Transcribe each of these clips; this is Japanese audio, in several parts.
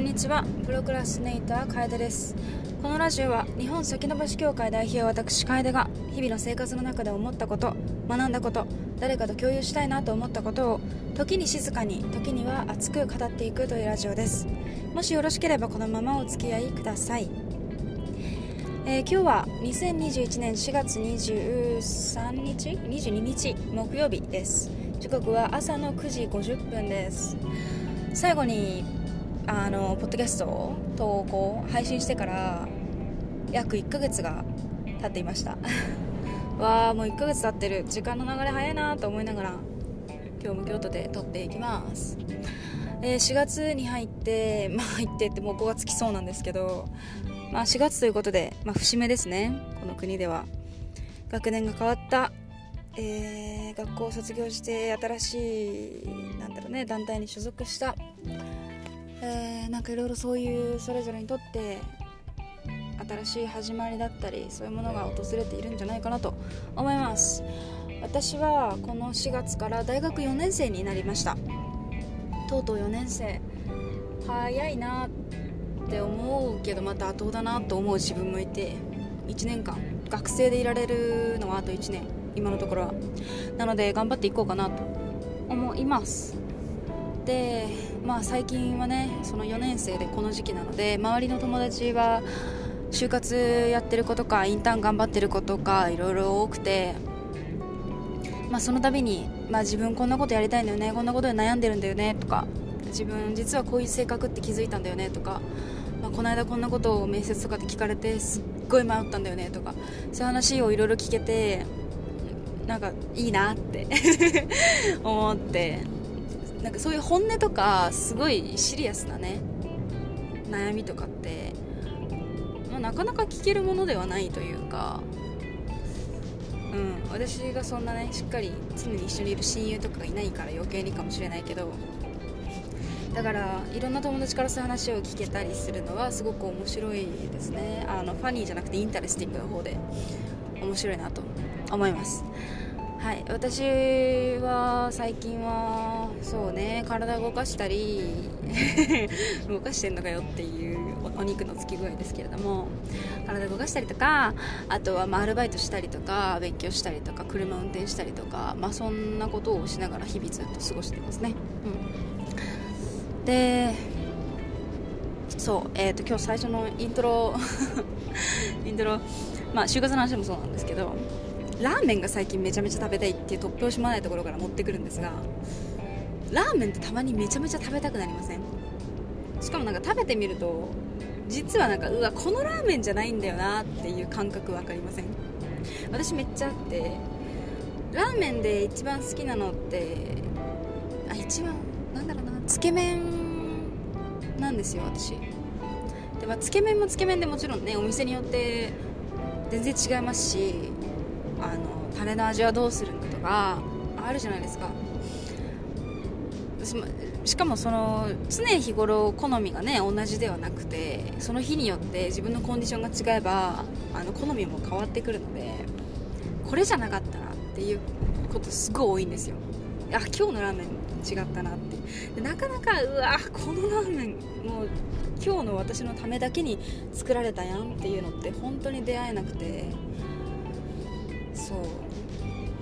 んにちは。プロクラスネイター楓です。このラジオは日本先延ばし協会代表私楓が日々の生活の中で思ったこと学んだこと誰かと共有したいなと思ったことを時に静かに時には熱く語っていくというラジオです。もしよろしければこのままお付き合いください。えー、今日は2021年4月23日22日木曜日です。時刻は朝の9時50分です。最後にあのポッドキャストを投稿配信してから約1ヶ月が経っていました。わあもう1ヶ月経ってる。時間の流れ早いなと思いながら今日も京都で撮っていきます、えー、4月に入って まあ入ってってもう5月来そうなんですけどまあ4月ということで、まあ、節目ですね。この国では。学年が変わった。えー、学校を卒業して新しいなんだろうね団体に所属した。えー、なんかいろいろそういうそれぞれにとって新しい始まりだったりそういうものが訪れているんじゃないかなと思います。私はこの4月から大学4年生になりました。とうとう4年生。早いなって思うけどまた後だなと思う自分もいて1年間学生でいられるのはあと1年今のところは。なので頑張っていこうかなと思います。でまあ最近はねその4年生でこの時期なので周りの友達は就活やってる子とかインターン頑張ってる子とかいろいろ多くてまあその度に、まあ、自分こんなことやりたいんだよねこんなことで悩んでるんだよねとか自分実はこういう性格って気づいたんだよねとか、まあ、この間こんなことを面接とかで聞かれてすっごい迷ったんだよねとかそういう話をいろいろ聞けてなんかいいなって 思って。なんかそういう本音とかすごいシリアスなね悩みとかって、まあ、なかなか聞けるものではないというかうん私がそんなねしっかり常に一緒にいる親友とかがいないから余計にかもしれないけどだからいろんな友達からそういう話を聞けたりするのはすごく面白いですね。あの funny じゃなくて interesting の方で面白いなと思います。はい私は最近はそうね体動かしたり 動かしてんのかよっていうお肉のつき具合ですけれども体動かしたりとかあとはまアルバイトしたりとか勉強したりとか車運転したりとかまあそんなことをしながら日々ずっと過ごしてますね、うん、でそうえっ、ー、と今日最初のイントロ イントロまあ就活の話もそうなんですけどラーメンが最近めちゃめちゃ食べたいっていう突拍子もないところから持ってくるんですがラーメンってたまにめちゃめちゃ食べたくなりません？しかもなんか食べてみると実はなんかうわこのラーメンじゃないんだよなっていう感覚分かりません？私めっちゃあってラーメンで一番好きなのってあ一番なんだろうなつけ麺なんですよ私。で、まあ、つけ麺もつけ麺でもちろんねお店によって全然違いますしあのタレの味はどうするんだとかあるじゃないですか。しかもその常日頃好みがね同じではなくてその日によって自分のコンディションが違えばあの好みも変わってくるのでこれじゃなかったなっていうことすごい多いんですよ。あ今日のラーメン違ったなって。でなかなかうわこのラーメンもう今日の私のためだけに作られたやんっていうのって本当に出会えなくてそう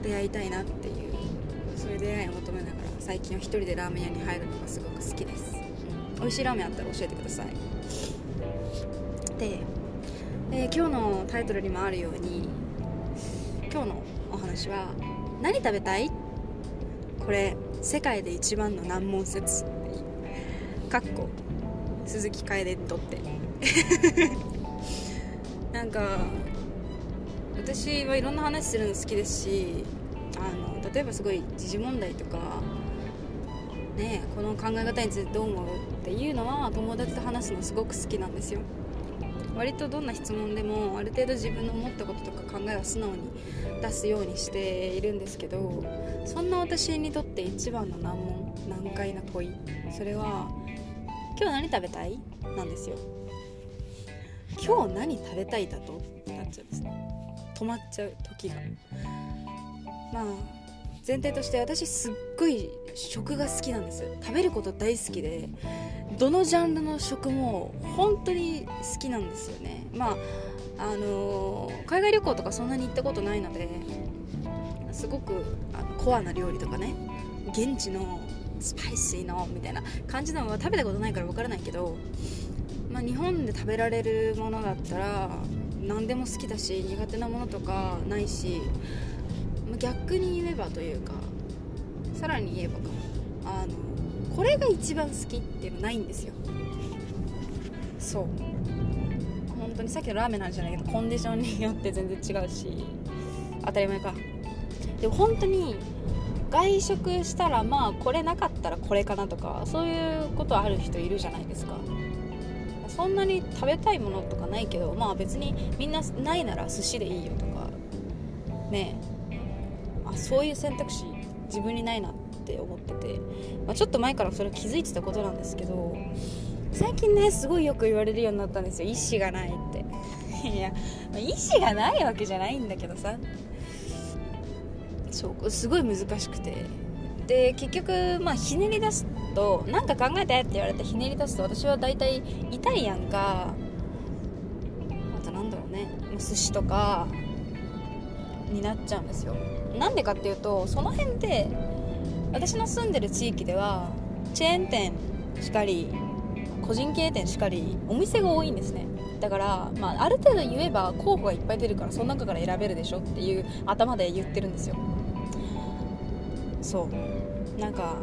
出会いたいなっていう。そういう出会いを求めながら最近は1人でラーメン屋に入るのがすごく好きです、美味しいラーメンあったら教えてください。で、えー、今日のタイトルにもあるように今日のお話は何食べたい？これ世界で一番の難問説。かっこ鈴木楓にとって。なんか私はいろんな話するの好きですしあの例えばすごい時事問題とかねこの考え方についてどう思うっていうのは友達と話すのすごく好きなんですよ。割とどんな質問でもある程度自分の思ったこととか考えを素直に出すようにしているんですけどそんな私にとって一番の難問難解な恋それは「今日何食べたい?」なんですよ。今日何食べたいだと？なっちゃうんですね。止まっちゃう時が。まあ前提として私すっごい食が好きなんです食べること大好きでどのジャンルの食も本当に好きなんですよね。まああのー、海外旅行とかそんなに行ったことないのですごくあのコアな料理とかね現地のスパイシーのみたいな感じのは食べたことないから分からないけど、まあ、日本で食べられるものだったら何でも好きだし苦手なものとかないし、逆に言えばというかさらに言えばか。あのこれが一番好きっていうのないんですよ。そう。本当にさっきのラーメンなんじゃないけどコンディションによって全然違うし当たり前か。でも本当に外食したらまあこれなかったらこれかなとかそういうことある人いるじゃないですか。そんなに食べたいものとかないけどまあ別にみんなないなら寿司でいいよとかね。えあそういう選択肢自分にないなって思ってて、まあ、ちょっと前からそれ気づいてたことなんですけど最近ねすごいよく言われるようになったんですよ。意思がないって。いや意思がないわけじゃないんだけどさ。そうすごい難しくて。で結局まあひねり出すと何か考えてって言われてひねり出すと私は大体イタリアンか。あとなんだろうね。寿司とかになっちゃうんですよ。なんでかっていうとその辺で私の住んでる地域ではチェーン店しかり個人経営店しかりお店が多いんですね。だから、まあ、ある程度言えば候補がいっぱい出るからその中から選べるでしょっていう頭で言ってるんですよ。そう。なんか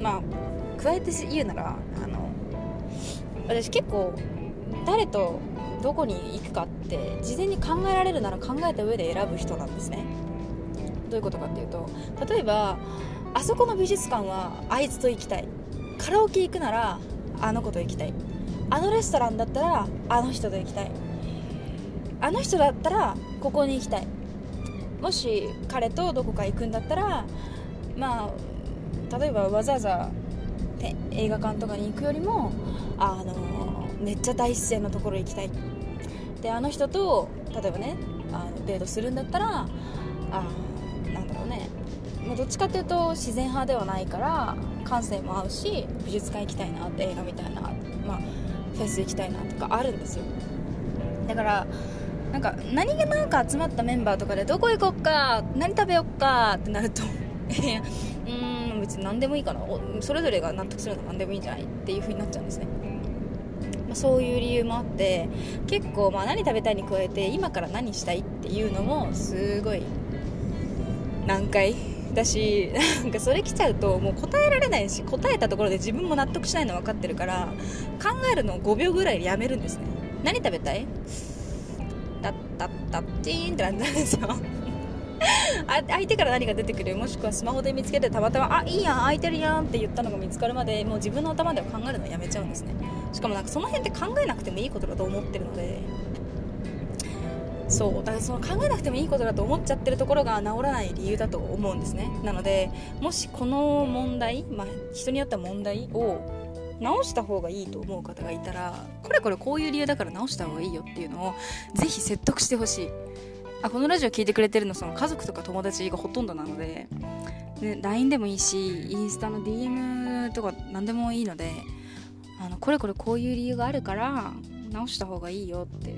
まあ加えて言うならあの私結構誰とどこに行くかって事前に考えられるなら考えた上で選ぶ人なんですね。どういうことかっていうと例えばあそこの美術館はあいつと行きたい。カラオケ行くならあの子と行きたい。あのレストランだったらあの人と行きたい。あの人だったらここに行きたい。もし彼とどこか行くんだったらまあ例えばわざわざ映画館とかに行くよりもあのめっちゃ大自然のところ行きたい。であの人と例えばねあのデートするんだったらあなんだろうね、まあ、どっちかっていうと自然派ではないから感性も合うし美術館行きたいなって映画みたいな、まあ、フェス行きたいなとかあるんですよ。だからなんか何気なく集まったメンバーとかでどこ行こっか何食べよっかってなると うん別に何でもいいかな。それぞれが納得するのは何でもいいんじゃないっていう風になっちゃうんですね、まあ、そういう理由もあって結構まあ何食べたいに加えて今から何したいっていうのもすごい難解。だし なんかそれ来ちゃうともう答えられないし答えたところで自分も納得しないの分かってるから考えるのを5秒ぐらいでやめるんですね。何食べたい？タッタッタッチーンってなったんですよ。相手から何が出てくる？もしくはスマホで見つけてたまたま「あいいやん空いてるやん」って言ったのが見つかるまでもう自分の頭では考えるのをやめちゃうんですね。しかもなんかその辺って考えなくてもいいことだと思ってるのでそうだからその考えなくてもいいことだと思っちゃってるところが治らない理由だと思うんですね。なのでもしこの問題、まあ、人によっては問題を直した方がいいと思う方がいたらこれこれこういう理由だから直した方がいいよっていうのをぜひ説得してほしい。あこのラジオ聞いてくれてるのその家族とか友達がほとんどなのでで LINE でもいいしインスタの DM とか何でもいいのであのこれこれこういう理由があるから直した方がいいよって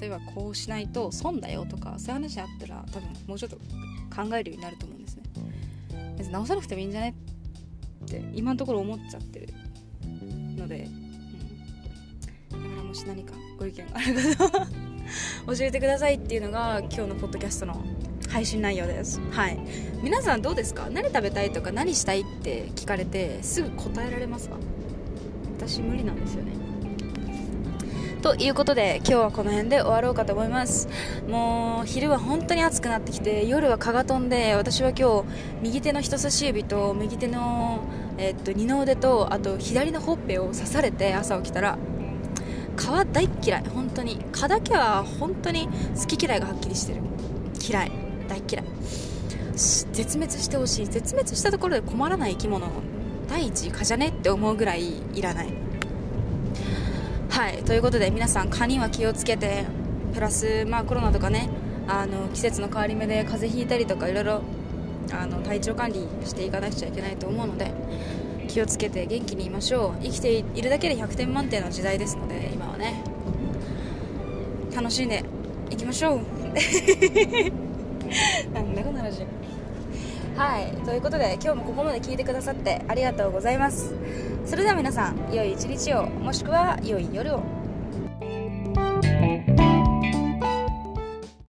例えばこうしないと損だよとかそういう話あったら多分もうちょっと考えるようになると思うんですね。別に直さなくてもいいんじゃねって今のところ思っちゃってるので、うん、だからもし何かご意見がある方教えてくださいっていうのが今日のポッドキャストの配信内容です。はい。皆さんどうですか？何食べたいとか何したいって聞かれてすぐ答えられますか？私無理なんですよね。ということで今日はこの辺で終わろうかと思います。もう昼は本当に暑くなってきて夜は蚊が飛んで私は今日右手の人差し指と右手の、えっと二の腕とあと左のほっぺを刺されて朝起きたら。皮大嫌い本当に。蚊だけは本当に好き嫌いがはっきりしてる。嫌い大嫌い。絶滅してほしい。絶滅したところで困らない生き物。第一蚊じゃねって思うぐらいいらない。はいということで皆さん蚊には気をつけてプラスまあコロナとかねあの季節の変わり目で風邪ひいたりとかいろいろあの体調管理していかなくちゃいけないと思うので気をつけて元気にいましょう。生きているだけで100点満点の時代ですので今はね。楽しんでいきましょう。なんだこの話はいということで今日もここまで聞いてくださってありがとうございます。それでは皆さん良い一日をもしくは良い夜を。